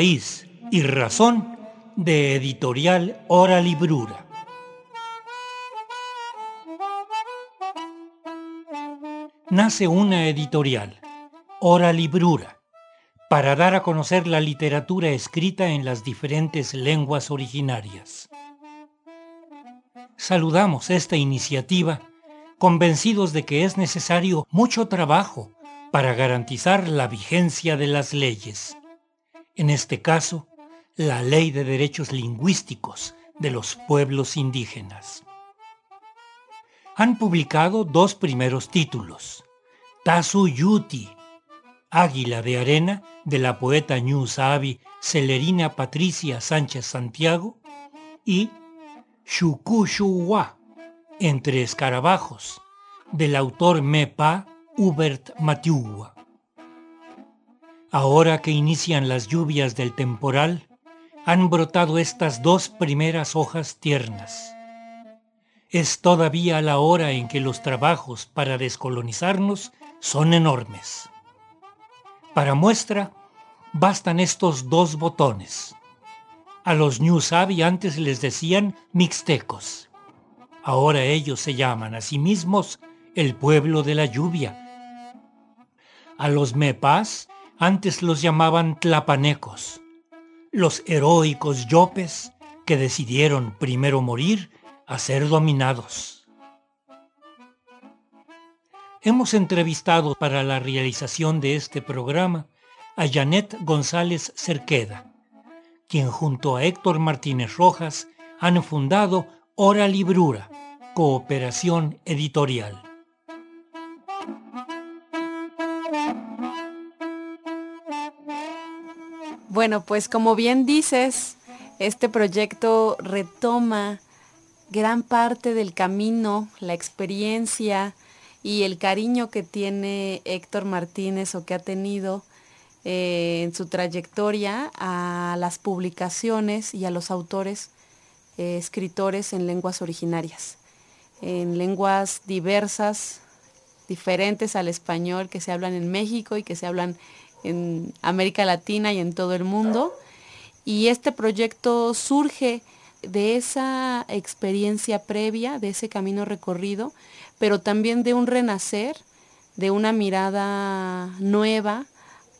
Y razón de editorial Hora Librura. Nace una editorial, Hora Librura, para dar a conocer la literatura escrita en las diferentes lenguas originarias. Saludamos esta iniciativa convencidos de que es necesario mucho trabajo para garantizar la vigencia de las leyes. En este caso, la Ley de Derechos Lingüísticos de los Pueblos Indígenas. Han publicado dos primeros títulos, Tasu Yuti, Águila de Arena, de la poeta Ñu Sabi Celerina Patricia Sánchez Santiago, y Shukushuwa, entre escarabajos, del autor Mepa Hubert Matiua. Ahora que inician las lluvias del temporal, han brotado estas dos primeras hojas tiernas. Es todavía la hora en que los trabajos para descolonizarnos son enormes. Para muestra, bastan estos dos botones. A los New antes les decían mixtecos Ahora ellos se llaman a sí mismos el pueblo de la lluvia. A los mepas antes los llamaban tlapanecos, los heroicos yopes que decidieron primero morir a ser dominados. Hemos entrevistado para la realización de este programa a Janet González Cerqueda, quien junto a Héctor Martínez Rojas han fundado Hora Librura, Cooperación Editorial. Bueno, pues como bien dices, este proyecto retoma gran parte del camino, la experiencia y el cariño que tiene Héctor Martínez o que ha tenido eh, en su trayectoria a las publicaciones y a los autores eh, escritores en lenguas originarias, en lenguas diversas, diferentes al español que se hablan en México y que se hablan en América Latina y en todo el mundo. Y este proyecto surge de esa experiencia previa, de ese camino recorrido, pero también de un renacer, de una mirada nueva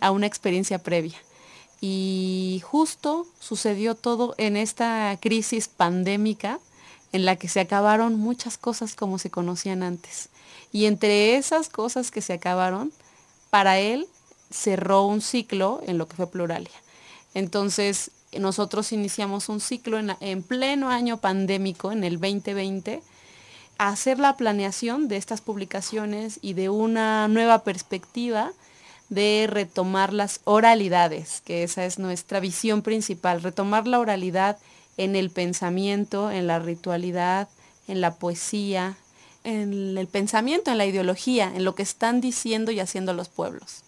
a una experiencia previa. Y justo sucedió todo en esta crisis pandémica en la que se acabaron muchas cosas como se conocían antes. Y entre esas cosas que se acabaron, para él cerró un ciclo en lo que fue Pluralia. Entonces, nosotros iniciamos un ciclo en, en, pleno año pandémico, en el 2020, a hacer la planeación de estas publicaciones y de una nueva perspectiva de retomar las oralidades, que esa es nuestra visión principal, retomar la oralidad en el pensamiento, en la ritualidad, en la poesía, en el pensamiento, en la ideología, en lo que están diciendo y haciendo los pueblos.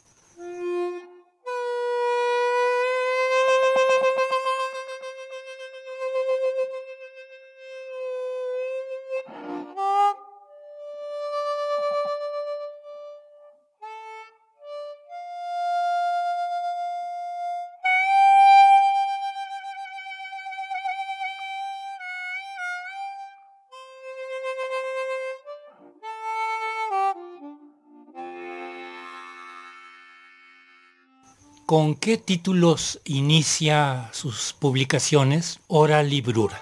¿Con qué títulos inicia sus publicaciones Hora Librura?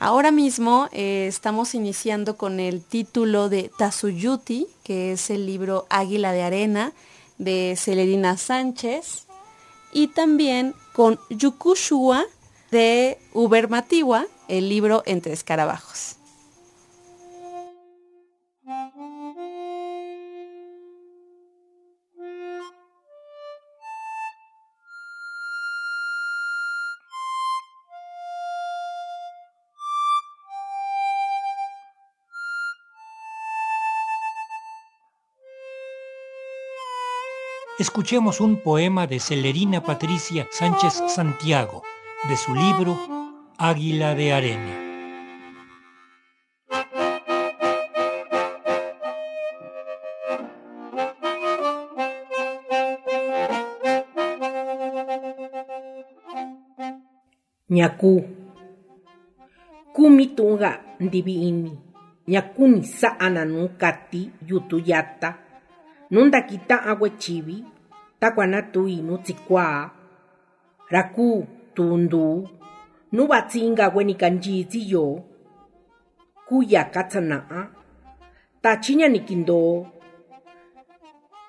Ahora mismo eh, estamos iniciando con el título de Tazuyuti, que es el libro Águila de Arena de Celerina Sánchez, y también con Yukushua de Uber Matiwa, el libro Entre Escarabajos. Escuchemos un poema de Celerina Patricia Sánchez Santiago, de su libro Águila de Arena. ñaku kumi tunga ndivi'ini ñakuni sa'ana nuu kati nundakita aguechivi, takuanatu inu tsikua, raku tundu, nubatsinga wenikancitsi yo, kuya katsana'a, tachiña nikindo,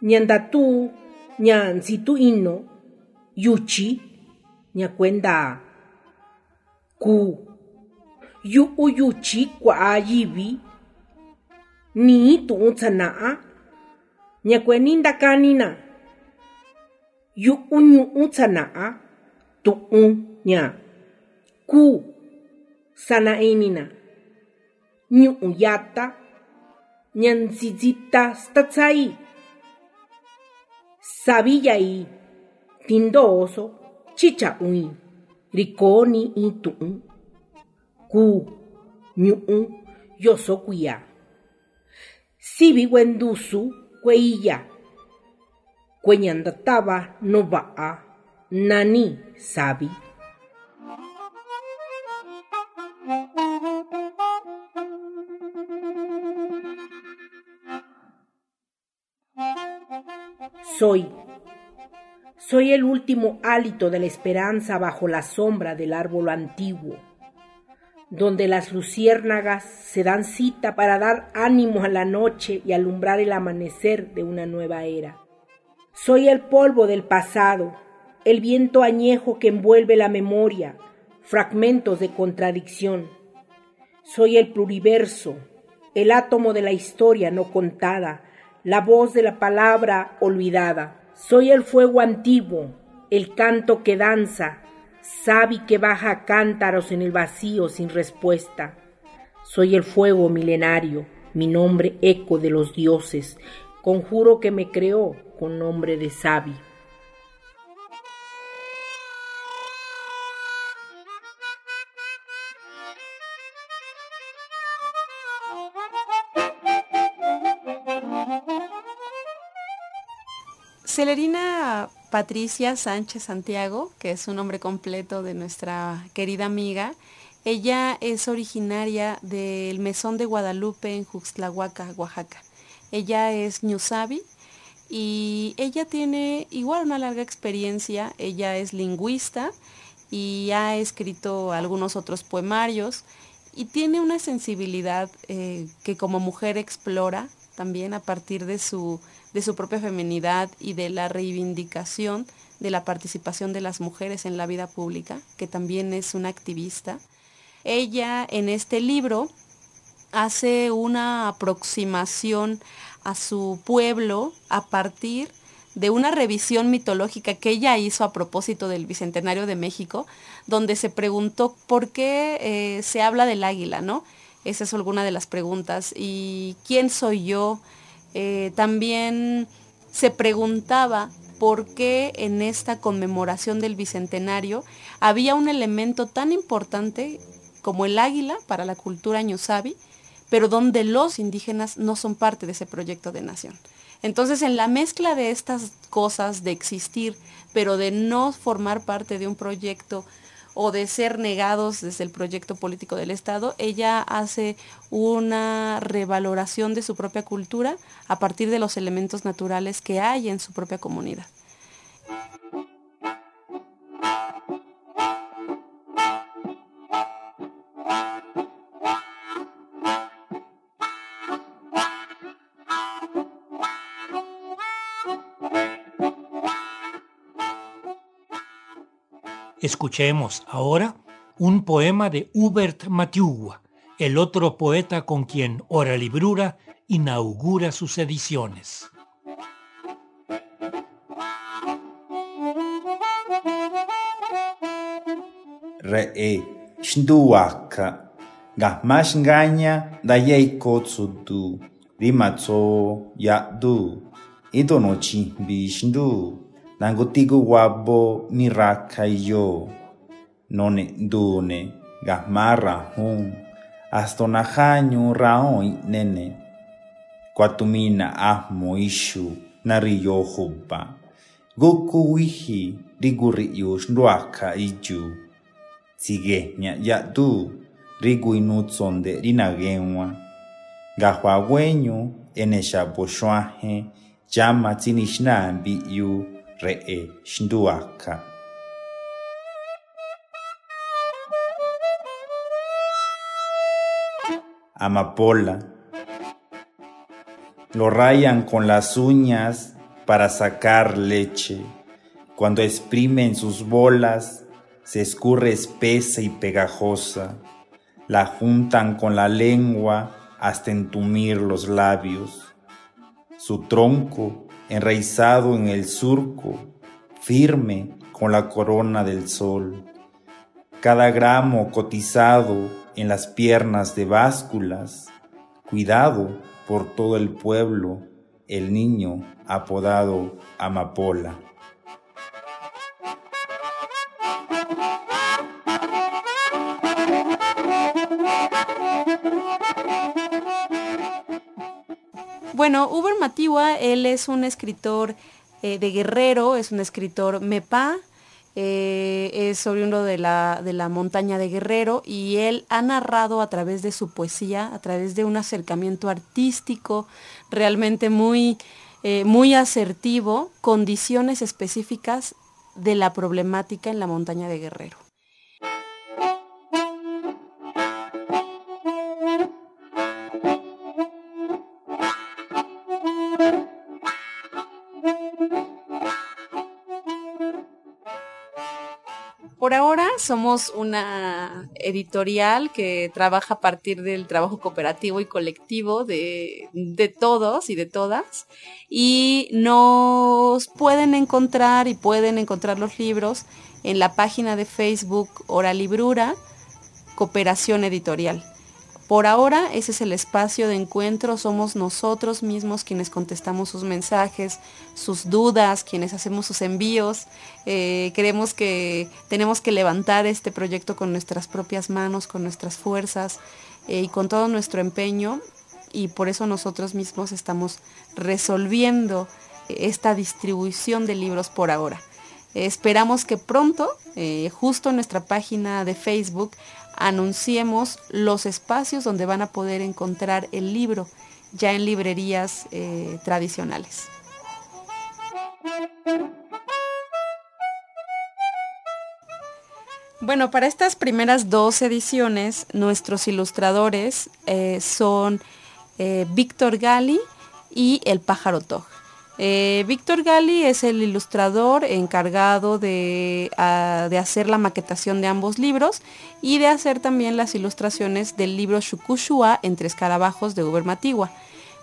ñandatu ña nsitu ino, yuchi, ña kuenda ku yu uyuchi kwa yivi, nii tu'un tsana'a ña kueni ndakanina yu'u ñu'u tsana'a tu'un ña. Kuu sana'inina. Ñu'u yata ña ntsitsita statsai saviya'i tindooso chicha'ui rikoni in tu'un kuu ñu'u yoso kuiya sivi kuendusu kueiya kueña ndatava no va'a nani savi Soy. Soy el último hálito de la esperanza bajo la sombra del árbol antiguo, donde las luciérnagas se dan cita para dar ánimo a la noche y alumbrar el amanecer de una nueva era. Soy el polvo del pasado, el viento añejo que envuelve la memoria, fragmentos de contradicción. Soy el pluriverso, el átomo de la historia no contada, la voz de la palabra olvidada. Soy el fuego antiguo, el canto que danza, sabi que baja cántaros en el vacío sin respuesta. Soy el fuego milenario, mi nombre eco de los dioses, conjuro que me creó con nombre de sabi. Celerina Patricia Sánchez Santiago, que es un nombre completo de nuestra querida amiga, ella es originaria del Mesón de Guadalupe en Juxtlahuaca, Oaxaca. Ella es Ñusabi y ella tiene igual una larga experiencia, ella es lingüista y ha escrito algunos otros poemarios y tiene una sensibilidad eh, que como mujer explora también a partir de su de su propia feminidad y de la reivindicación de la participación de las mujeres en la vida pública, que también es una activista. Ella en este libro hace una aproximación a su pueblo a partir de una revisión mitológica que ella hizo a propósito del Bicentenario de México, donde se preguntó por qué eh, se habla del águila, ¿no? Esa es alguna de las preguntas. ¿Y quién soy yo? Eh, también se preguntaba por qué en esta conmemoración del Bicentenario había un elemento tan importante como el águila para la cultura ñusabi, pero donde los indígenas no son parte de ese proyecto de nación. Entonces, en la mezcla de estas cosas de existir, pero de no formar parte de un proyecto o de ser negados desde el proyecto político del Estado, ella hace una revaloración de su propia cultura a partir de los elementos naturales que hay en su propia comunidad. Escuchemos ahora un poema de Hubert Matiugua, el otro poeta con quien Hora Librura inaugura sus ediciones. Re shnduaka gahmash ngaña dayei kotsudu rimatso yadu idono chimbi shndu Nangotigo wabo miraka yo. None dune Gamarra hun. Astonajanyu raoi nene. Kwatumina ahmo ishu nariyo hupa. Goku wihi riguri yush nruaka iju. Sige nya ya du. rigu inutsonde rinagenwa. Gahuagüeño eneshaposhuaje llama tsinixnambi yu. Re'e xnduaka amapola lo rayan con las uñas para sacar leche. Cuando exprimen sus bolas, se escurre espesa y pegajosa. La juntan con la lengua hasta entumir los labios. Su tronco, enraizado en el surco, firme con la corona del sol. Cada gramo cotizado en las piernas de básculas. Cuidado por todo el pueblo el niño apodado Amapola. Bueno, Uber Matiwa, él es un escritor eh, de Guerrero, es un escritor MEPA, eh, es oriundo de la, de la montaña de Guerrero y él ha narrado a través de su poesía, a través de un acercamiento artístico realmente muy, eh, muy asertivo, condiciones específicas de la problemática en la montaña de Guerrero. Por ahora somos una editorial que trabaja a partir del trabajo cooperativo y colectivo de, todos y de todas. Y nos pueden encontrar y pueden encontrar los libros en la página de Facebook Hora Librura, Cooperación Editorial. Por ahora ese es el espacio de encuentro, somos nosotros mismos quienes contestamos sus mensajes, sus dudas, quienes hacemos sus envíos. Eh, creemos que tenemos que levantar este proyecto con nuestras propias manos, con nuestras fuerzas eh, y con todo nuestro empeño y por eso nosotros mismos estamos resolviendo esta distribución de libros por ahora. esperamos que pronto, eh, justo en nuestra página de Facebook, anunciemos los espacios donde van a poder encontrar el libro ya en librerías eh, tradicionales. Bueno, para estas primeras dos ediciones, nuestros ilustradores eh, son eh, Víctor Gali y El Pájaro Toj. Eh, Víctor Gali es el ilustrador encargado ah, de, hacer la maquetación de ambos libros y de hacer también las ilustraciones del libro Shukushua entre escarabajos de Uber Matigua.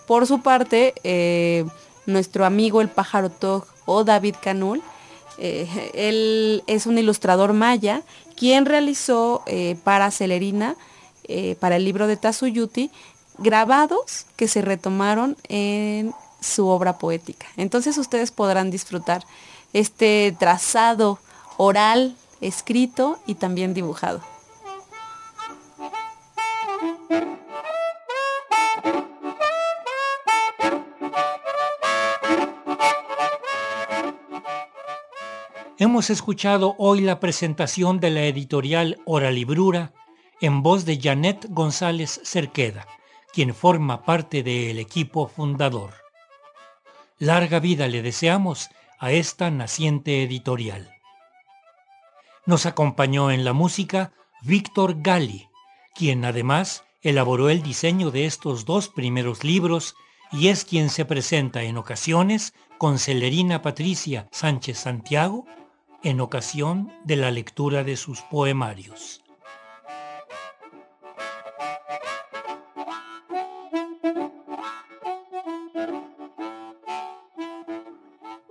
Por su parte, eh, nuestro amigo el pájaro Tog o David Canul, eh, él es un ilustrador maya quien realizó para Celerina, para el libro de Tazuyuti, grabados que se retomaron en su obra poética. Entonces ustedes podrán disfrutar este trazado oral, escrito y también dibujado. Hemos escuchado hoy la presentación de la editorial Oralibrura en voz de Janet González Cerqueda, quien forma parte del equipo fundador. Larga vida le deseamos a esta naciente editorial. Nos acompañó en la música Víctor Gali, quien además elaboró el diseño de estos dos primeros libros y es quien se presenta en ocasiones con Celerina Patricia Sánchez Santiago en ocasión de la lectura de sus poemarios.